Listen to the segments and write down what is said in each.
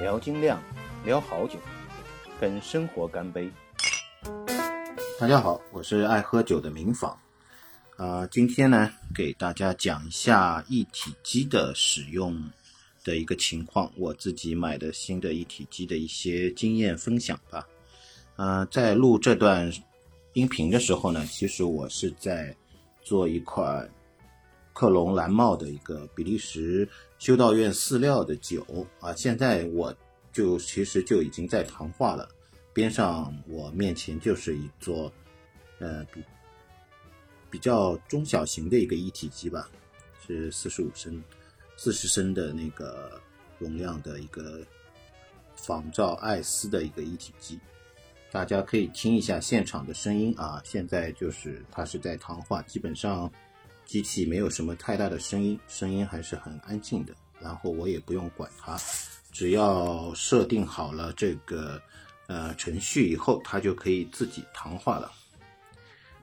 聊精酿，聊好酒，跟生活干杯。大家好，我是爱喝酒的明坊。啊、今天呢，给大家讲一下一体机的使用的一个情况，我自己买的新的一体机的一些经验分享吧。呃，在录这段音频的时候呢，其实我是在做一款克隆蓝帽的一个比利时修道院饲料的酒啊，现在我就其实就已经在糖化了。边上我面前就是一座，呃比比较中小型的一个一体机吧，是四十五升、四十升的那个容量的一个仿照艾斯的一个一体机。大家可以听一下现场的声音啊，现在就是它是在糖化，基本上机器没有什么太大的声音，声音还是很安静的。然后我也不用管它，只要设定好了这个呃程序以后，它就可以自己糖化了。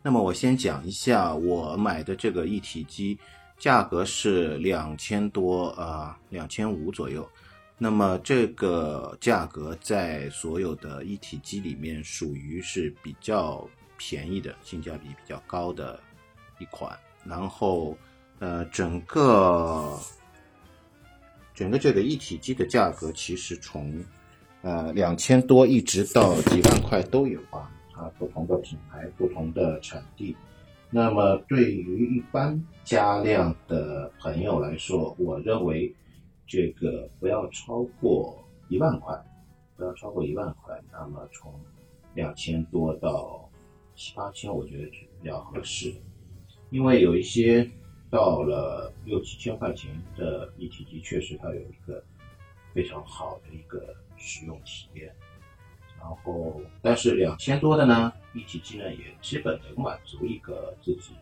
那么我先讲一下我买的这个一体机，价格是两千多啊，两千五左右。那么这个价格在所有的一体机里面属于是比较便宜的，性价比比较高的一款。然后呃，整个整个这个一体机的价格其实从呃两千多一直到几万块都有啊，它不同的品牌、不同的产地。那么对于一般加量的朋友来说，我认为这个不要超过一万块，不要超过一万块。那么从两千多到七八千，我觉得是比较合适。因为有一些到了六七千块钱的一体机，确实它有一个非常好的一个使用体验。然后，但是两千多的呢，一体机呢也基本能满足一个自己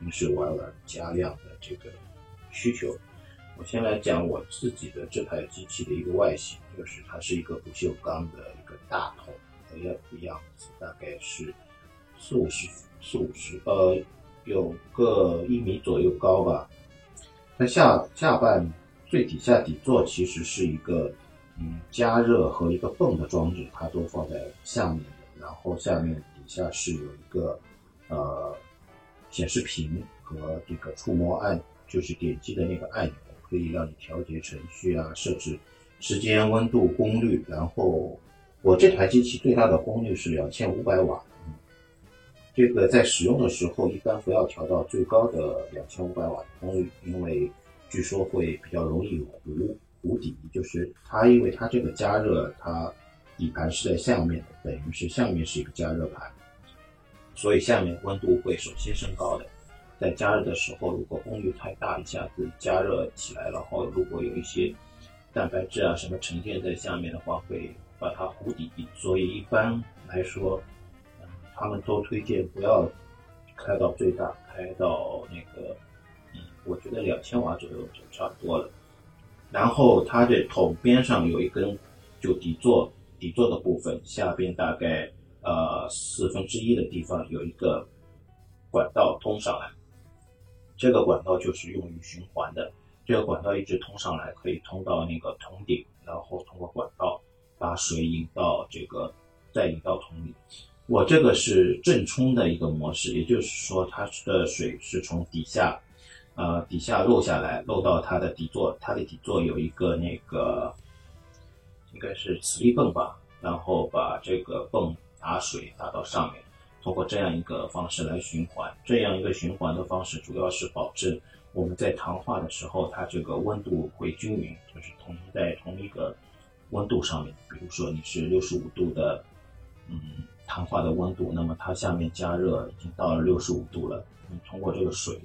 平时玩玩加量的这个需求。我先来讲我自己的这台机器的一个外形，就是它是一个不锈钢的一个大桶的样样子，大概是四五十四五十呃有个一米左右高吧。它下下半最底下底座其实是一个嗯加热和一个泵的装置，它都放在下面的。然后下面底下是有一个呃显示屏和这个触摸按，就是点击的那个按钮，可以让你调节程序啊，设置时间、温度、功率。然后我这台机器最大的功率是两千五百瓦。这个在使用的时候，一般不要调到最高的两千五百瓦的功率，因为据说会比较容易糊糊底。就是它，因为它这个加热，它底盘是在下面的，等于是下面是一个加热盘，所以下面温度会首先升高的。在加热的时候，如果功率太大，一下子加热起来，然后如果有一些蛋白质啊什么沉淀在下面的话，会把它糊底。所以一般来说，他们都推荐不要开到最大，开到那个，嗯，我觉得两千瓦左右就差不多了。然后它这桶边上有一根，就底座底座的部分下边大概呃四分之一的地方有一个管道通上来，这个管道就是用于循环的。这个管道一直通上来，可以通到那个桶顶，然后通过管道把水引到这个，再引到桶里。我这个是正冲的一个模式，也就是说，它的水是从底下，呃，底下漏下来，漏到它的底座，它的底座有一个那个，应该是磁力泵吧，然后把这个泵打水打到上面，通过这样一个方式来循环。这样一个循环的方式，主要是保证我们在糖化的时候，它这个温度会均匀，就是同在同一个温度上面。比如说你是六十五度的，嗯。糖化的温度，那么它下面加热已经到了六十五度了。你通过这个水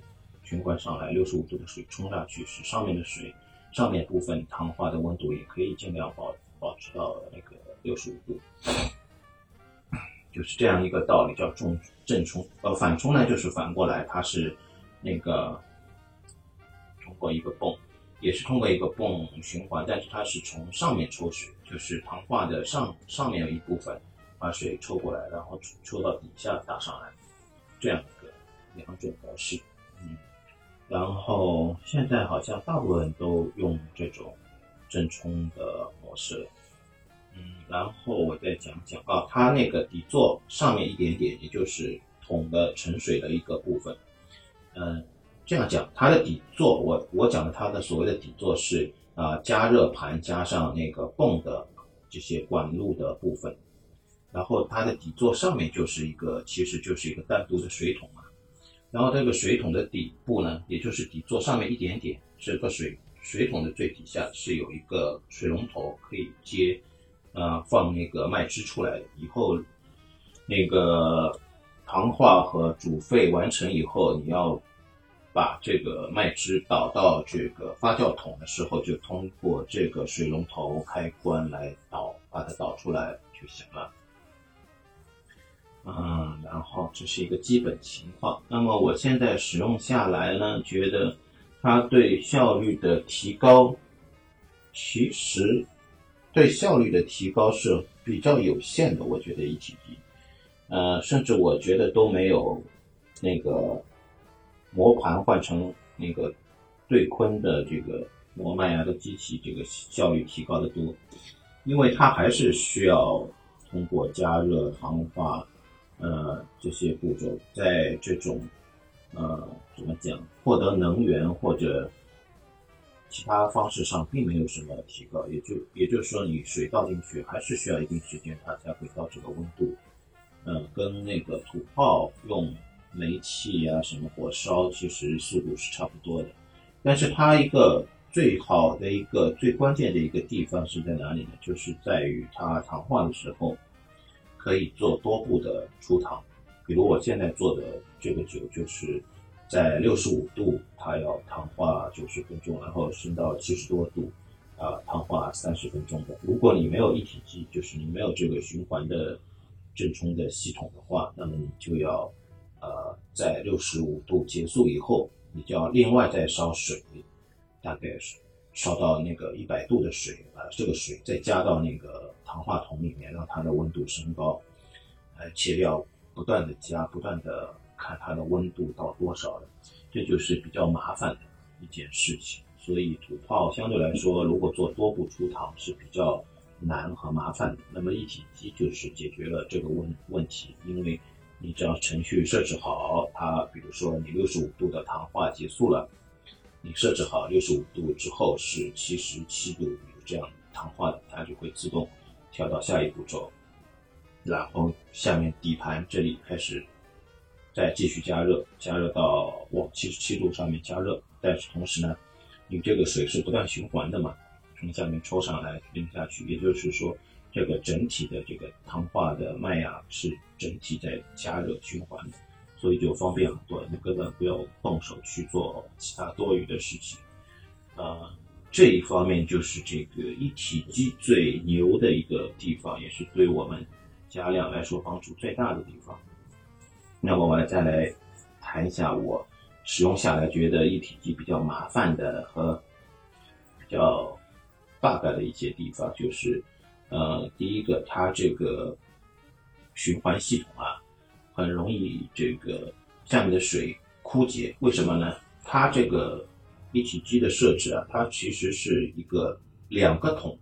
循环上来，六十五度的水冲下去，使上面的水上面部分糖化的温度也可以尽量保保持到那个六十五度，就是这样一个道理，叫重正冲。呃，反冲呢，就是反过来，它是那个通过一个泵，也是通过一个泵循环，但是它是从上面抽水，就是糖化的上上面有一部分。把水抽过来，然后抽到底下打上来，这样一个两种模式，嗯，然后现在好像大部分都用这种正冲的模式了。嗯，然后我再讲讲啊，它那个底座上面一点点，也就是桶的盛水的一个部分。嗯，这样讲，它的底座，我我讲的它的所谓的底座是啊加热盘加上那个泵的这些管路的部分，然后它的底座上面就是一个，其实就是一个单独的水桶嘛。然后这个水桶的底部呢，也就是底座上面一点点，这个水水桶的最底下是有一个水龙头可以接。呃，放那个麦汁出来以后，那个糖化和煮沸完成以后，你要把这个麦汁倒到这个发酵桶的时候，就通过这个水龙头开关来倒，把它倒出来就行了。嗯，然后这是一个基本情况。那么我现在使用下来呢，觉得它对效率的提高，其实。对效率的提高是比较有限的，我觉得一体机，呃，甚至我觉得都没有那个磨盘换成那个对坤的这个磨麦芽的机器，这个效率提高的多，因为它还是需要通过加热、糖化，呃，这些步骤，在这种呃怎么讲，获得能源或者。其他方式上并没有什么提高，也就也就是说，你水倒进去还是需要一定时间，它才会到这个温度。嗯，跟那个土炮用煤气呀什么火烧，其实速度是差不多的。但是它一个最好的一个最关键的一个地方是在哪里呢？就是在于它糖化的时候可以做多步的出糖。比如我现在做的这个酒就是。在六十五度，它要糖化九十分钟，然后升到七十多度，啊，糖化三十分钟的。如果你没有一体机，就是你没有这个循环的正冲的系统的话，那么你就要，呃，在六十五度结束以后，你就要另外再烧水，大概是烧到那个一百度的水，把，这个水再加到那个糖化桶里面，让它的温度升高，而且要不断的加，不断的。看它的温度到多少了，这就是比较麻烦的一件事情。所以土炮相对来说，如果做多步出糖是比较难和麻烦的。那么一体机就是解决了这个问问题，因为你只要程序设置好，它比如说你六十五度的糖化结束了，你设置好六十五度之后是七十七度，比如这样糖化的，它就会自动跳到下一步骤，然后下面底盘这里开始。再继续加热，加热到往七十七度上面加热，但是同时呢，你这个水是不断循环的嘛，从下面抽上来淋下去，也就是说，这个整体的这个糖化的麦芽是整体在加热循环的，所以就方便很多，你根本不要动手去做其他多余的事情。呃，这一方面就是这个一体机最牛的一个地方，也是对我们加量来说帮助最大的地方。那么我来再来谈一下我使用下来觉得一体机比较麻烦的和比较 bug 的一些地方，就是呃，第一个它这个循环系统啊，很容易这个下面的水枯竭。为什么呢？它这个一体机的设置啊，它其实是一个两个桶，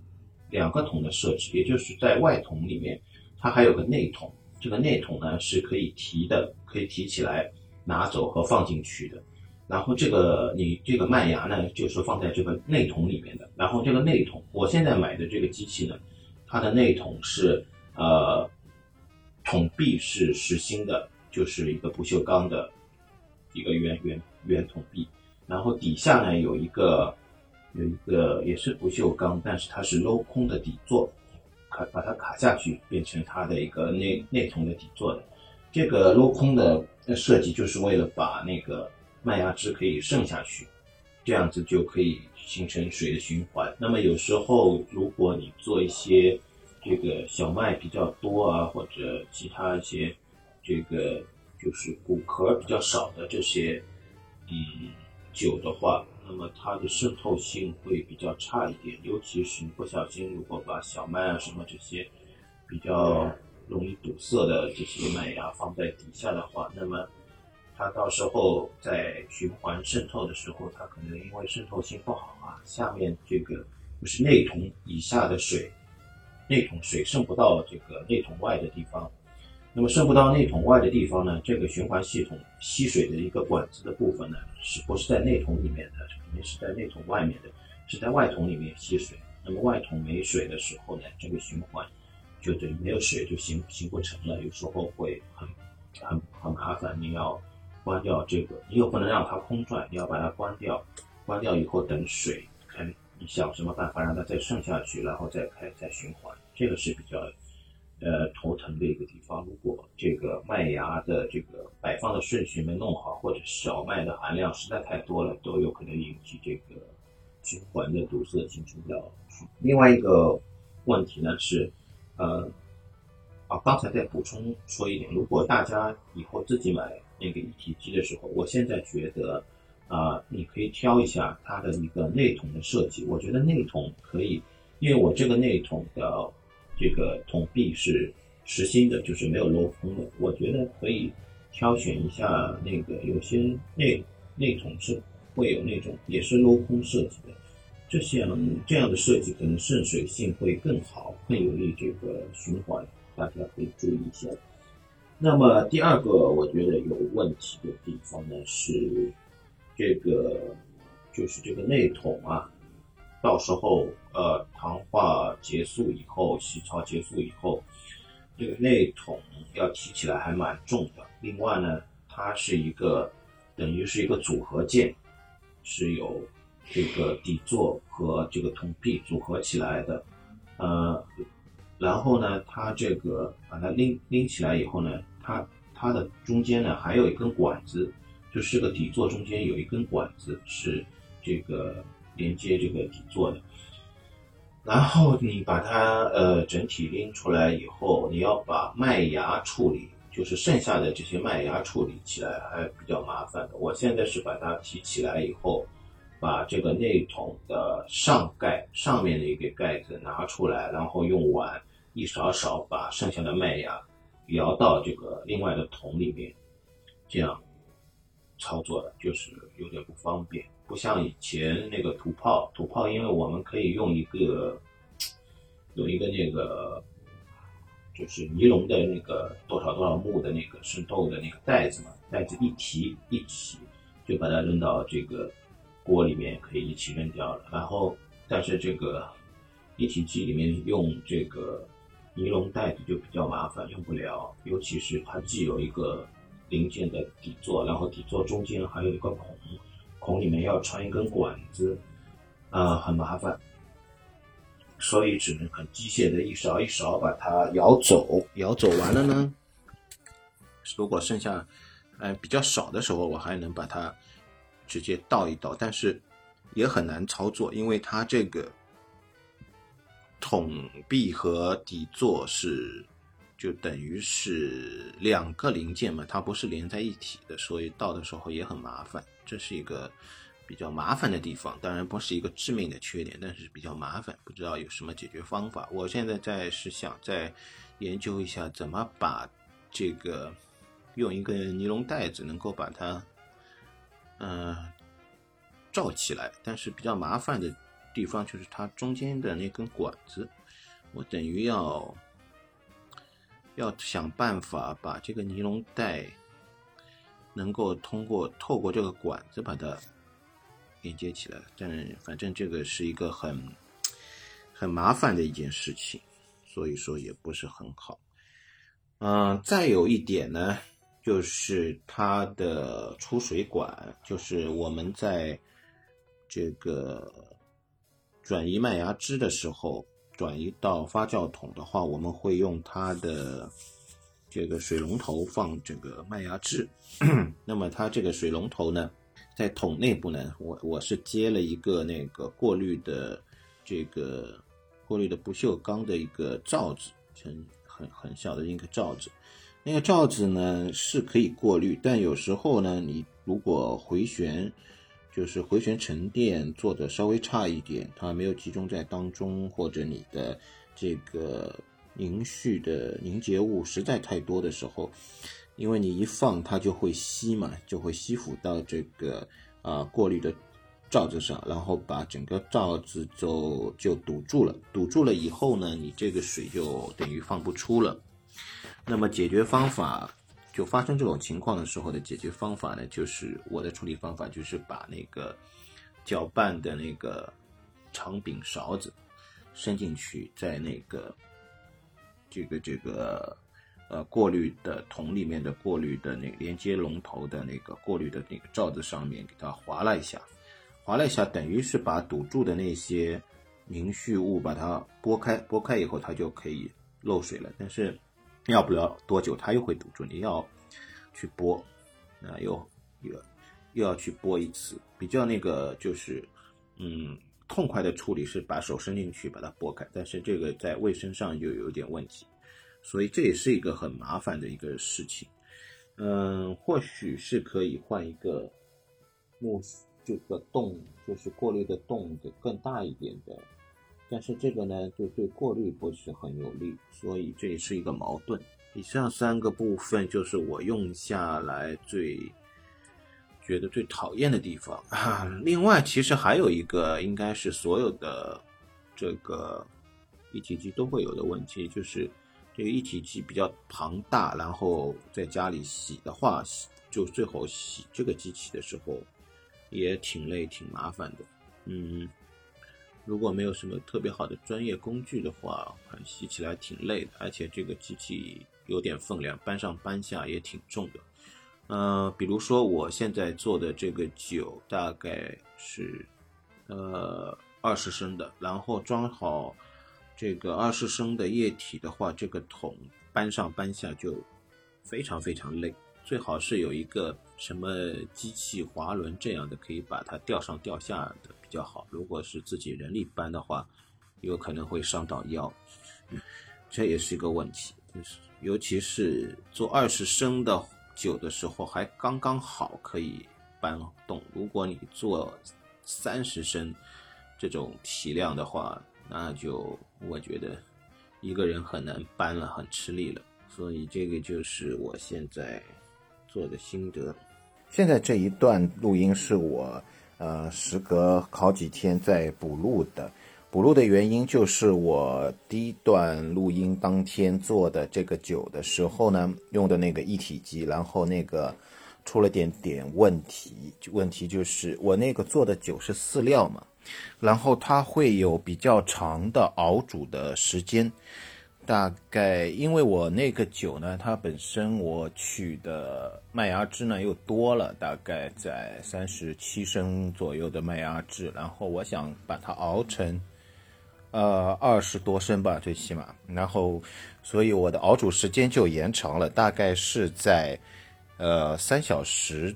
两个桶的设置，也就是在外桶里面，它还有个内桶。这个内桶呢是可以提的，可以提起来拿走和放进去的。然后这个你这个麦芽呢，就是放在这个内桶里面的。然后这个内桶，我现在买的这个机器呢，它的内桶是呃桶壁是实心的，就是一个不锈钢的一个圆圆圆桶壁。然后底下呢有一个有一个也是不锈钢，但是它是镂空的底座。卡把它卡下去，变成它的一个内内桶的底座的，这个镂空的设计就是为了把那个麦芽汁可以渗下去，这样子就可以形成水的循环。那么有时候如果你做一些这个小麦比较多啊，或者其他一些这个就是骨壳比较少的这些嗯酒的话。那么它的渗透性会比较差一点，尤其是你不小心如果把小麦啊什么这些比较容易堵塞的这些麦芽放在底下的话，那么它到时候在循环渗透的时候，它可能因为渗透性不好啊，下面这个就是内桶以下的水内桶水渗不到这个内桶外的地方。那么渗不到内桶外的地方呢，这个循环系统吸水的一个管子的部分呢，是不是在内桶里面的？肯定是在内桶外面的，是在外桶里面吸水。那么外桶没水的时候呢，这个循环就等于没有水就行行不成了，有时候会很很很麻烦。你要关掉这个，你又不能让它空转，你要把它关掉。关掉以后等水，你想什么办法让它再渗下去，然后再开再循环？这个是比较。呃，头疼的一个地方，如果这个麦芽的这个摆放的顺序没弄好，或者小麦的含量实在太多了，都有可能引起这个循环的堵塞，形成掉。另外一个问题呢是，呃，啊，刚才再补充说一点，如果大家以后自己买那个一体机的时候，我现在觉得啊，你可以挑一下它的一个内桶的设计，我觉得内桶可以，因为我这个内桶的。这个桶壁是实心的，就是没有镂空的。我觉得可以挑选一下那个，有些内内桶是会有那种也是镂空设计的，这像这样的设计可能渗水性会更好，更有利这个循环，大家可以注意一下。那么第二个我觉得有问题的地方呢是这个，就是这个内桶啊。到时候，呃，糖化结束以后，洗槽结束以后，这个内桶要提起来还蛮重的。另外呢，它是一个等于是一个组合件，是有这个底座和这个桶壁组合起来的。呃，然后呢，它这个把它拎拎起来以后呢，它它的中间呢还有一根管子，就是个底座中间有一根管子是这个。连接这个底座的，然后你把它呃整体拎出来以后，你要把麦芽处理，就是剩下的这些麦芽处理起来还比较麻烦的。我现在是把它提起来以后，把这个内桶的上盖上面的一个盖子拿出来，然后用碗一勺勺把剩下的麦芽舀到这个另外的桶里面，这样操作的就是有点不方便。不像以前那个土炮，土炮因为我们可以用一个有一个那个就是尼龙的那个多少多少目的那个渗透的那个袋子嘛，袋子一提一起就把它扔到这个锅里面，可以一起扔掉了。然后但是这个一体机里面用这个尼龙袋子就比较麻烦，用不了，尤其是它既有一个零件的底座，然后底座中间还有一个孔。孔里面要穿一根管子，啊，很麻烦，所以只能很机械的一勺一勺把它舀走。舀走完了呢，如果剩下，呃，比较少的时候，我还能把它直接倒一倒，但是也很难操作，因为它这个桶壁和底座是就等于是两个零件嘛，它不是连在一起的，所以倒的时候也很麻烦。这是一个比较麻烦的地方，当然不是一个致命的缺点，但是比较麻烦，不知道有什么解决方法。我现在在是想再研究一下怎么把这个用一个尼龙袋子能够把它嗯罩起来，但是比较麻烦的地方就是它中间的那根管子，我等于要要想办法把这个尼龙带。能够通过透过这个管子把它连接起来，但反正这个是一个很很麻烦的一件事情，所以说也不是很好。嗯，再有一点呢，就是它的出水管，就是我们在这个转移麦芽汁的时候，转移到发酵桶的话，我们会用它的。这个水龙头放这个麦芽汁，那么它这个水龙头呢，在桶内部呢，我我是接了一个那个过滤的这个过滤的不锈钢的一个罩子，很很很小的一个罩子。那个罩子呢是可以过滤，但有时候呢，你如果回旋就是回旋沉淀做的稍微差一点，它没有集中在当中，或者你的这个。凝絮的凝结物实在太多的时候，因为你一放它就会吸嘛，就会吸附到这个啊过滤的罩子上，然后把整个罩子就就堵住了。堵住了以后呢，你这个水就等于放不出了。那么解决方法，就发生这种情况的时候的解决方法呢，就是我的处理方法就是把那个搅拌的那个长柄勺子伸进去，在那个这个这个呃过滤的桶里面的过滤的那个连接龙头的那个过滤的那个罩子上面给它划了一下。划了一下，等于是把堵住的那些凝絮物把它拨开，拨开以后它就可以漏水了。但是要不了多久，它又会堵住，你要去拨，啊，又又又要去拨一次。比较那个就是，嗯，痛快的处理是把手伸进去把它拨开，但是这个在卫生上就有点问题，所以这也是一个很麻烦的一个事情。嗯，或许是可以换一个木。这个洞就是过滤的洞得更大一点的，但是这个呢就对过滤不是很有利，所以这也是一个矛盾。以上三个部分就是我用下来最觉得最讨厌的地方啊。另外，其实还有一个应该是所有的这个一体机都会有的问题，就是这个一体机比较庞大，然后在家里洗的话，洗就最后洗这个机器的时候。也挺累、挺麻烦的，嗯，如果没有什么特别好的专业工具的话，洗起来挺累的，而且这个机器有点分量，搬上搬下也挺重的。呃，比如说我现在做的这个酒大概是呃二十升的，然后装好这个二十升的液体的话，这个桶搬上搬下就非常非常累。最好是有一个什么机器滑轮这样的，可以把它吊上吊下的比较好。如果是自己人力搬的话，有可能会伤到腰，这也是一个问题。就是尤其是做二十升的酒的时候，还刚刚好可以搬动。如果你做三十升这种体量的话，那就我觉得一个人很难搬了，很吃力了。所以这个就是我现在。做的心得。现在这一段录音是我，呃，时隔好几天在补录的。补录的原因就是我第一段录音当天做的这个酒的时候呢，用的那个一体机，然后那个出了点点问题。问题就是我那个做的酒是饲料嘛，然后它会有比较长的熬煮的时间。大概因为我那个酒呢，它本身我取的麦芽汁呢又多了，大概在三十七升左右的麦芽汁，然后我想把它熬成，呃二十多升吧，最起码，然后所以我的熬煮时间就延长了，大概是在呃三小时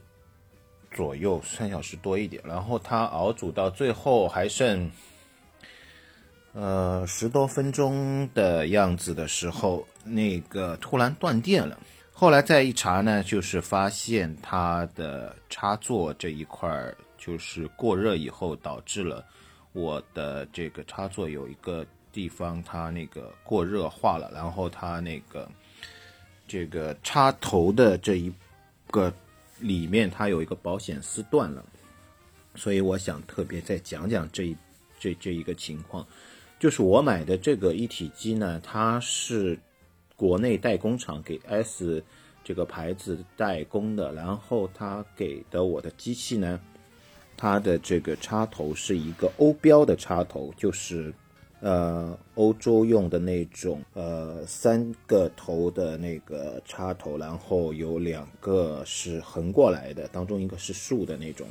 左右，三小时多一点，然后它熬煮到最后还剩。呃，十多分钟的样子的时候，那个突然断电了。后来再一查呢，就是发现它的插座这一块儿就是过热以后导致了我的这个插座有一个地方它那个过热化了，然后它那个这个插头的这一个里面它有一个保险丝断了，所以我想特别再讲讲这这这一个情况。就是我买的这个一体机呢，它是国内代工厂给 S 这个牌子代工的，然后他给的我的机器呢，它的这个插头是一个欧标的插头，就是呃欧洲用的那种呃三个头的那个插头，然后有两个是横过来的，当中一个是竖的那种。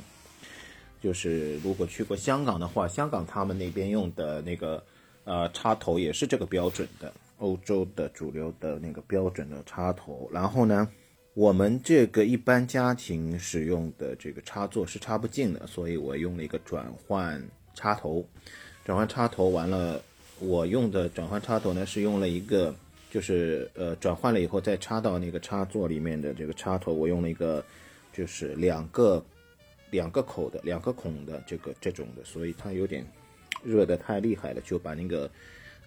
就是如果去过香港的话，香港他们那边用的那个。呃，插头也是这个标准的，欧洲的主流的那个标准的插头。然后呢，我们这个一般家庭使用的这个插座是插不进的，所以我用了一个转换插头。转换插头完了，我用的转换插头呢是用了一个，就是呃转换了以后再插到那个插座里面的这个插头，我用了一个就是两个两个口的两个孔的这个这种的，所以它有点。热的太厉害了，就把那个，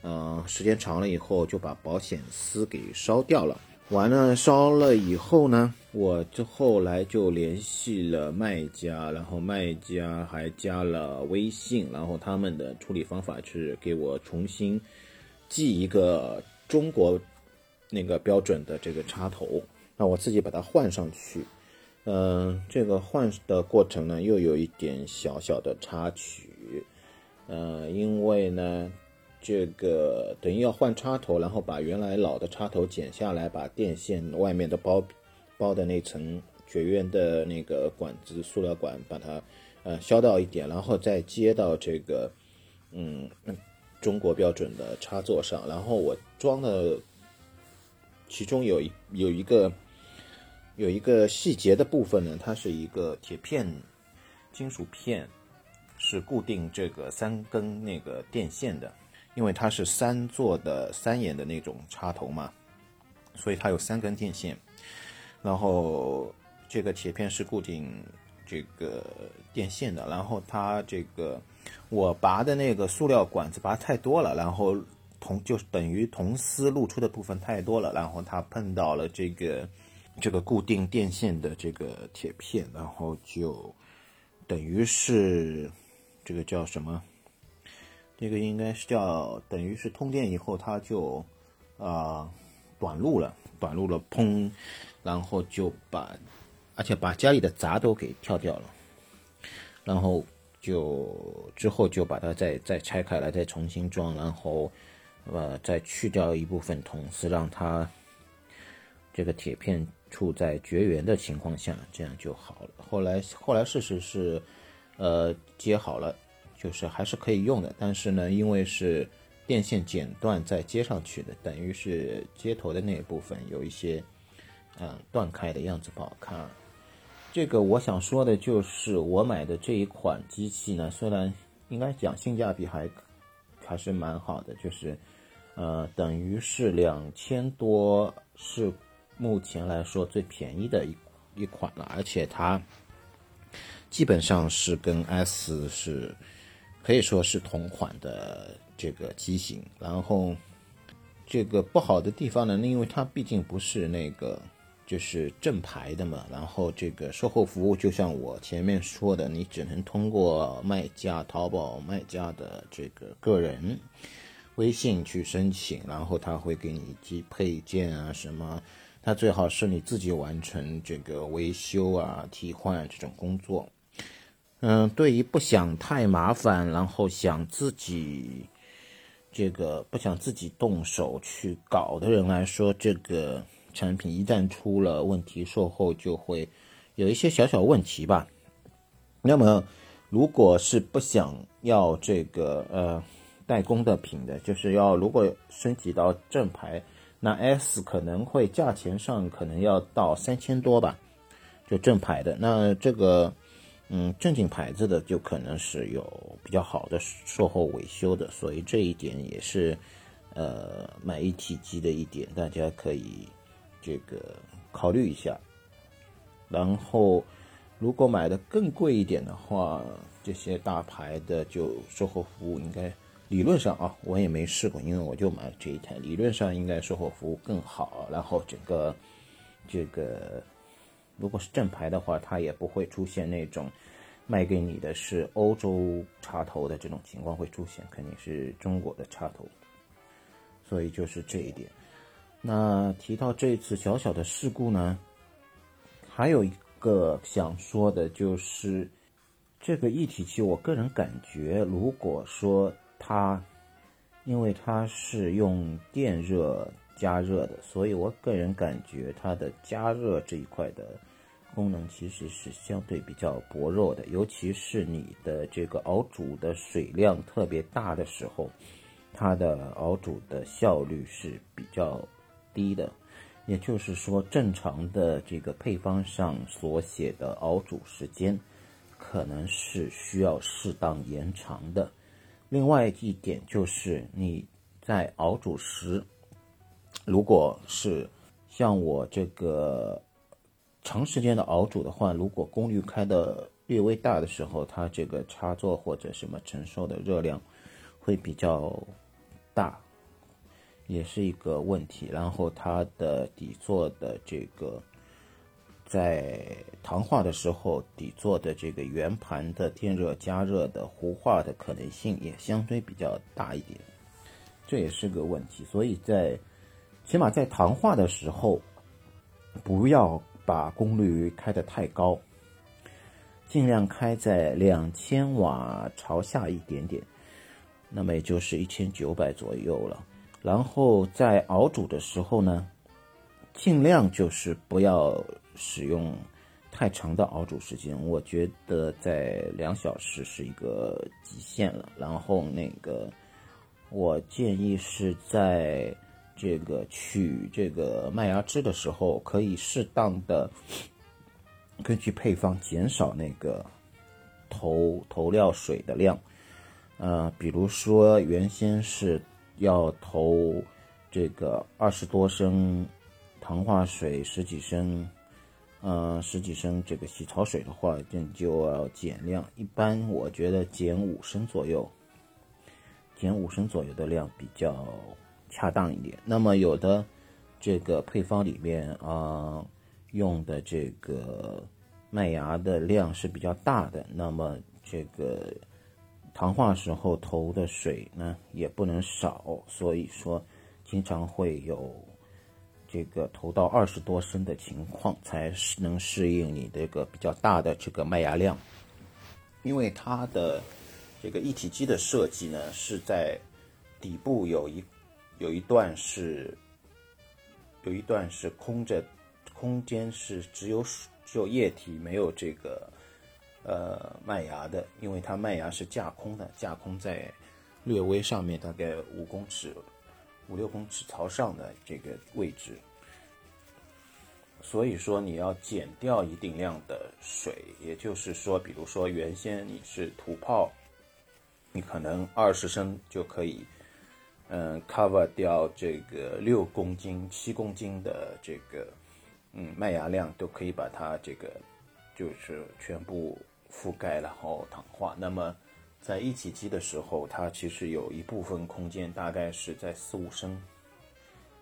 呃，时间长了以后就把保险丝给烧掉了。完了烧了以后呢，我就后来就联系了卖家，然后卖家还加了微信，然后他们的处理方法是给我重新寄一个中国那个标准的这个插头，让我自己把它换上去。嗯，这个换的过程呢，又有一点小小的插曲，呃，因为呢。这个等于要换插头，然后把原来老的插头剪下来，把电线外面的包包的那层绝缘的那个管子、塑料管，把它呃削到一点，然后再接到这个嗯中国标准的插座上。然后我装的其中有一有一个有一个细节的部分呢，它是一个铁片金属片，是固定这个三根那个电线的。因为它是三座的三眼的那种插头嘛，所以它有三根电线，然后这个铁片是固定这个电线的，然后它这个我拔的那个塑料管子拔太多了，然后铜就等于铜丝露出的部分太多了，然后它碰到了这个这个固定电线的这个铁片，然后就等于是这个叫什么？这个应该是叫等于是通电以后，它就啊短路了，短路了，砰，然后就把，而且把家里的闸都给跳掉了，然后就之后就把它再再拆开来，再重新装，然后呃再去掉一部分铜丝，让它这个铁片处在绝缘的情况下，这样就好了。后来后来事实是呃接好了。就是还是可以用的，但是呢，因为是电线剪断再接上去的，等于是接头的那一部分有一些，嗯，断开的样子不好看。这个我想说的就是，我买的这一款机器呢，虽然应该讲性价比还还是蛮好的，就是，呃，等于是两千多是目前来说最便宜的一一款了，而且它基本上是跟 S 是。可以说是同款的这个机型，然后这个不好的地方呢，因为它毕竟不是那个就是正牌的嘛，然后这个售后服务就像我前面说的，你只能通过卖家淘宝卖家的这个个人微信去申请，然后他会给你寄配件啊什么，他最好是你自己完成这个维修啊替换这种工作。嗯，对于不想太麻烦，然后想自己这个不想自己动手去搞的人来说，这个产品一旦出了问题，售后就会有一些小小问题吧。那么，如果是不想要这个呃代工的品的，就是要如果升级到正牌，那 S 可能会价钱上可能要到三千多吧，就正牌的。那这个。嗯，正经牌子的就可能是有比较好的售后维修的，所以这一点也是，呃，买一体机的一点，大家可以这个考虑一下。然后，如果买的更贵一点的话，这些大牌的就售后服务应该理论上啊，我也没试过，因为我就买这一台，理论上应该售后服务更好，然后整个这个。如果是正牌的话，它也不会出现那种卖给你的是欧洲插头的这种情况会出现，肯定是中国的插头。所以就是这一点。那提到这次小小的事故呢，还有一个想说的就是这个一体机，我个人感觉，如果说它因为它是用电热。加热的，所以我个人感觉它的加热这一块的功能其实是相对比较薄弱的，尤其是你的这个熬煮的水量特别大的时候，它的熬煮的效率是比较低的。也就是说，正常的这个配方上所写的熬煮时间，可能是需要适当延长的。另外一点就是你在熬煮时。如果是像我这个长时间的熬煮的话，如果功率开的略微大的时候，它这个插座或者什么承受的热量会比较大，也是一个问题。然后它的底座的这个在糖化的时候，底座的这个圆盘的电热加热的糊化的可能性也相对比较大一点，这也是个问题。所以在起码在糖化的时候，不要把功率开得太高。尽量开在两千瓦朝下一点点，那么也就是一千九百左右了。然后在熬煮的时候呢，尽量就是不要使用太长的熬煮时间，我觉得在两小时是一个极限了。然后那个，我建议是在这个取这个麦芽汁的时候，可以适当的。根据配方减少那个投投料水的量，呃，比如说原先是要投这个二十多升糖化水，十几升，呃，十几升这个洗槽水的话，这就要减量。一般我觉得减五升左右，减五升左右的量比较恰当一点。那么有的这个配方里面啊。用的这个麦芽的量是比较大的，那么这个糖化时候投的水呢也不能少，所以说经常会有这个投到二十多升的情况，才能适应你这个比较大的这个麦芽量。因为它的这个一体机的设计呢是在底部有一有一段是有一段是空着。空间是只有水，只有液体，没有这个呃麦芽的，因为它麦芽是架空的，架空在略微上面，大概五公尺、五六公尺朝上的这个位置。所以说你要减掉一定量的水，也就是说，比如说原先你是土泡，你可能二十升就可以，嗯，cover 掉这个六公斤、七公斤的这个。嗯，麦芽量都可以把它这个就是全部覆盖，然后糖化。那么在一体机的时候，它其实有一部分空间，大概是在四五升、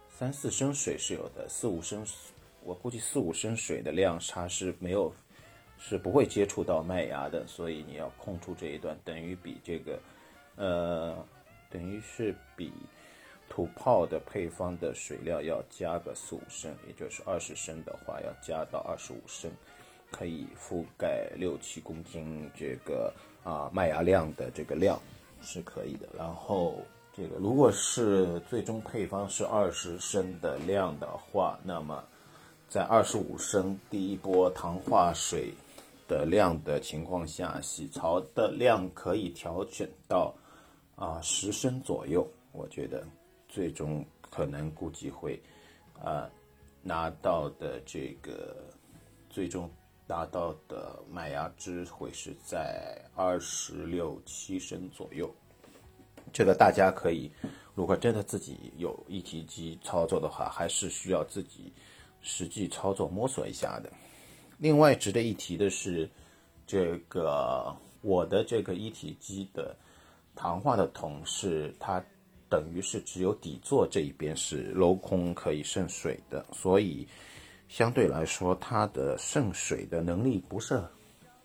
三四升水是有的。四五升，我估计四五升水的量，它是没有是不会接触到麦芽的，所以你要空出这一段，等于比这个呃，等于是比。土泡的配方的水量要加个四五升，也就是二十升的话要加到二十五升，可以覆盖六七公斤这个啊麦芽量的这个量是可以的。然后这个如果是最终配方是二十升的量的话，那么在二十五升第一波糖化水的量的情况下，洗槽的量可以调整到啊十升左右，我觉得。最终可能估计会，呃，拿到的这个最终拿到的麦芽汁会是在二十六七升左右。这个大家可以，如果真的自己有一体机操作的话，还是需要自己实际操作摸索一下的。另外值得一提的是，这个我的这个一体机的糖化的桶是它。等于是只有底座这一边是镂空可以渗水的，所以相对来说它的渗水的能力不是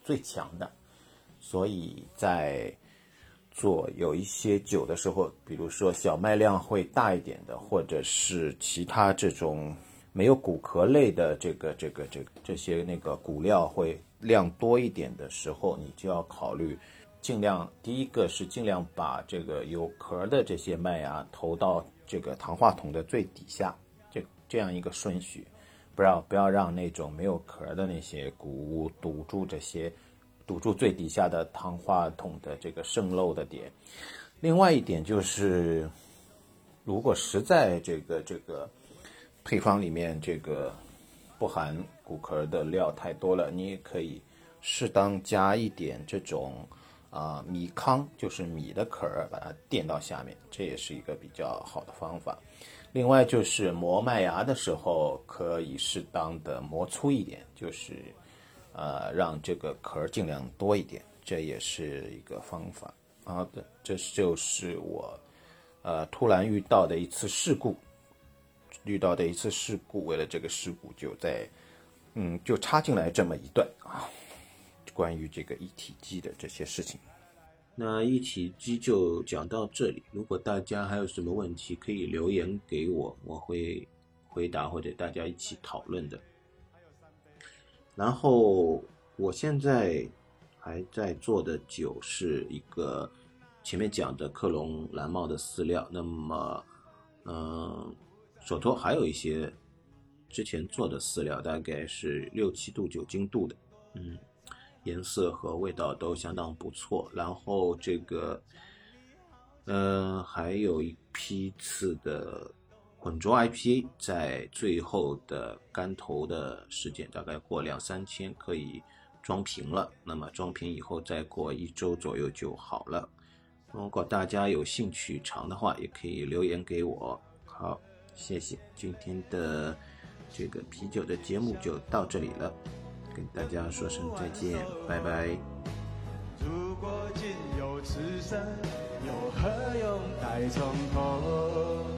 最强的。所以在做有一些酒的时候，比如说小麦量会大一点的，或者是其他这种没有骨壳类的这个这个这这些那个骨料会量多一点的时候，你就要考虑。尽量第一个是尽量把这个有壳的这些麦芽投到这个糖化桶的最底下，这这样一个顺序，不要不要让那种没有壳的那些谷物堵住这些，堵住最底下的糖化桶的这个渗漏的点。另外一点就是，如果实在这个这个配方里面这个不含谷壳的料太多了，你也可以适当加一点这种。啊，米糠就是米的壳儿，把它垫到下面，这也是一个比较好的方法。另外就是磨麦芽的时候，可以适当的磨粗一点，就是呃让这个壳儿尽量多一点，这也是一个方法。好的，这就是我呃突然遇到的一次事故，遇到的一次事故，为了这个事故就在嗯就插进来这么一段啊，关于这个一体机的这些事情。那一体机就讲到这里，如果大家还有什么问题，可以留言给我，我会回答或者大家一起讨论的。然后我现在还在做的酒是一个前面讲的克隆蓝帽的饲料，那么嗯，手头还有一些之前做的饲料，大概是六七度酒精度的，嗯。颜色和味道都相当不错，然后这个，呃，还有一批次的混浊 IPA，在最后的干头的时间，大概过两三天可以装瓶了。那么装瓶以后，再过一周左右就好了。如果大家有兴趣尝的话，也可以留言给我。好，谢谢，今天的这个啤酒的节目就到这里了。跟大家说声再见，拜拜。如果仅有此生，又何用待从头？